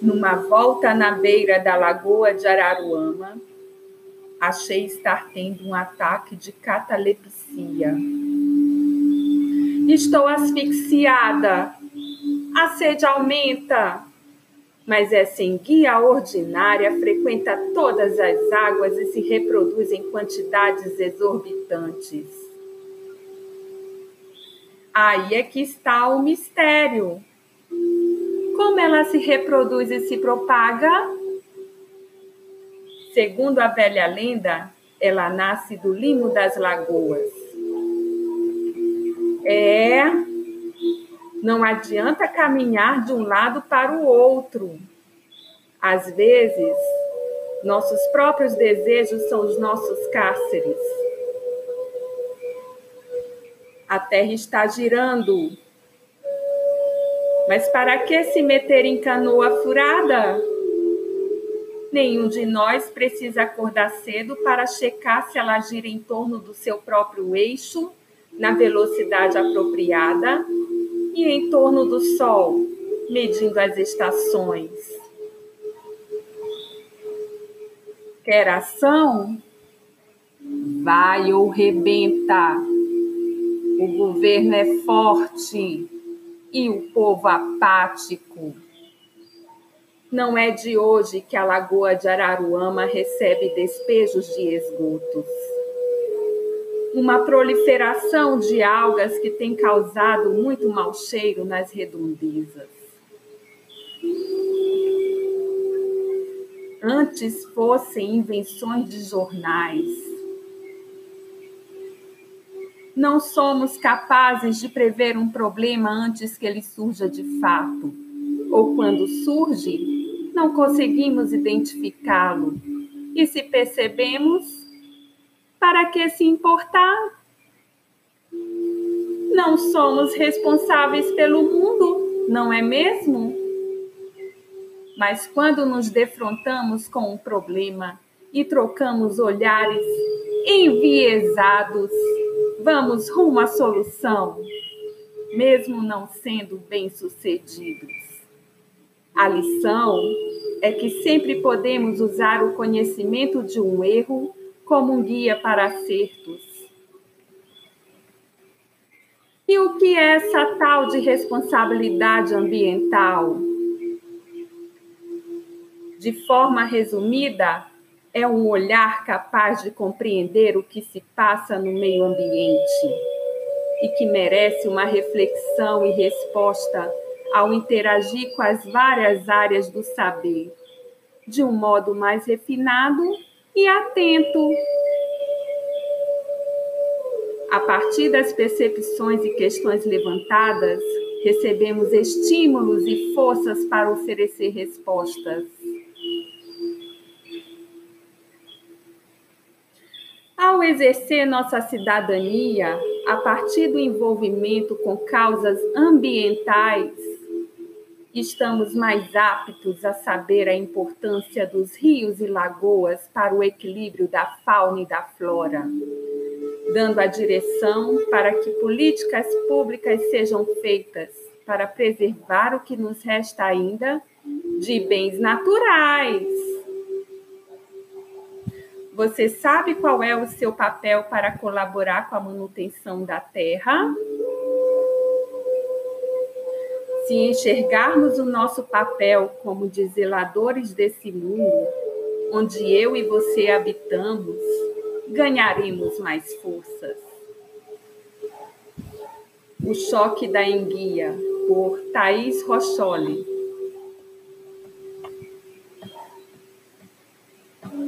uma volta na beira da lagoa de Araruama, achei estar tendo um ataque de catalepsia. Estou asfixiada. A sede aumenta. Mas essa enguia ordinária frequenta todas as águas e se reproduz em quantidades exorbitantes. Aí é que está o mistério. Como ela se reproduz e se propaga? Segundo a velha lenda, ela nasce do limo das lagoas. É, não adianta caminhar de um lado para o outro. Às vezes, nossos próprios desejos são os nossos cárceres. A terra está girando mas para que se meter em canoa furada? Nenhum de nós precisa acordar cedo para checar se ela gira em torno do seu próprio eixo, na velocidade apropriada, e em torno do Sol, medindo as estações. Quer ação? Vai ou rebenta. O governo é forte e o povo apático. Não é de hoje que a Lagoa de Araruama recebe despejos de esgotos. Uma proliferação de algas que tem causado muito mau cheiro nas redondezas. Antes fossem invenções de jornais, não somos capazes de prever um problema antes que ele surja de fato. Ou quando surge, não conseguimos identificá-lo. E se percebemos, para que se importar? Não somos responsáveis pelo mundo, não é mesmo? Mas quando nos defrontamos com um problema e trocamos olhares enviesados, Vamos rumo à solução, mesmo não sendo bem-sucedidos. A lição é que sempre podemos usar o conhecimento de um erro como um guia para acertos. E o que é essa tal de responsabilidade ambiental? De forma resumida, é um olhar capaz de compreender o que se passa no meio ambiente e que merece uma reflexão e resposta ao interagir com as várias áreas do saber, de um modo mais refinado e atento. A partir das percepções e questões levantadas, recebemos estímulos e forças para oferecer respostas Ao exercer nossa cidadania a partir do envolvimento com causas ambientais, estamos mais aptos a saber a importância dos rios e lagoas para o equilíbrio da fauna e da flora, dando a direção para que políticas públicas sejam feitas para preservar o que nos resta ainda de bens naturais você sabe qual é o seu papel para colaborar com a manutenção da Terra? Se enxergarmos o nosso papel como de zeladores desse mundo, onde eu e você habitamos, ganharemos mais forças. O Choque da Enguia, por Thaís Rocholi.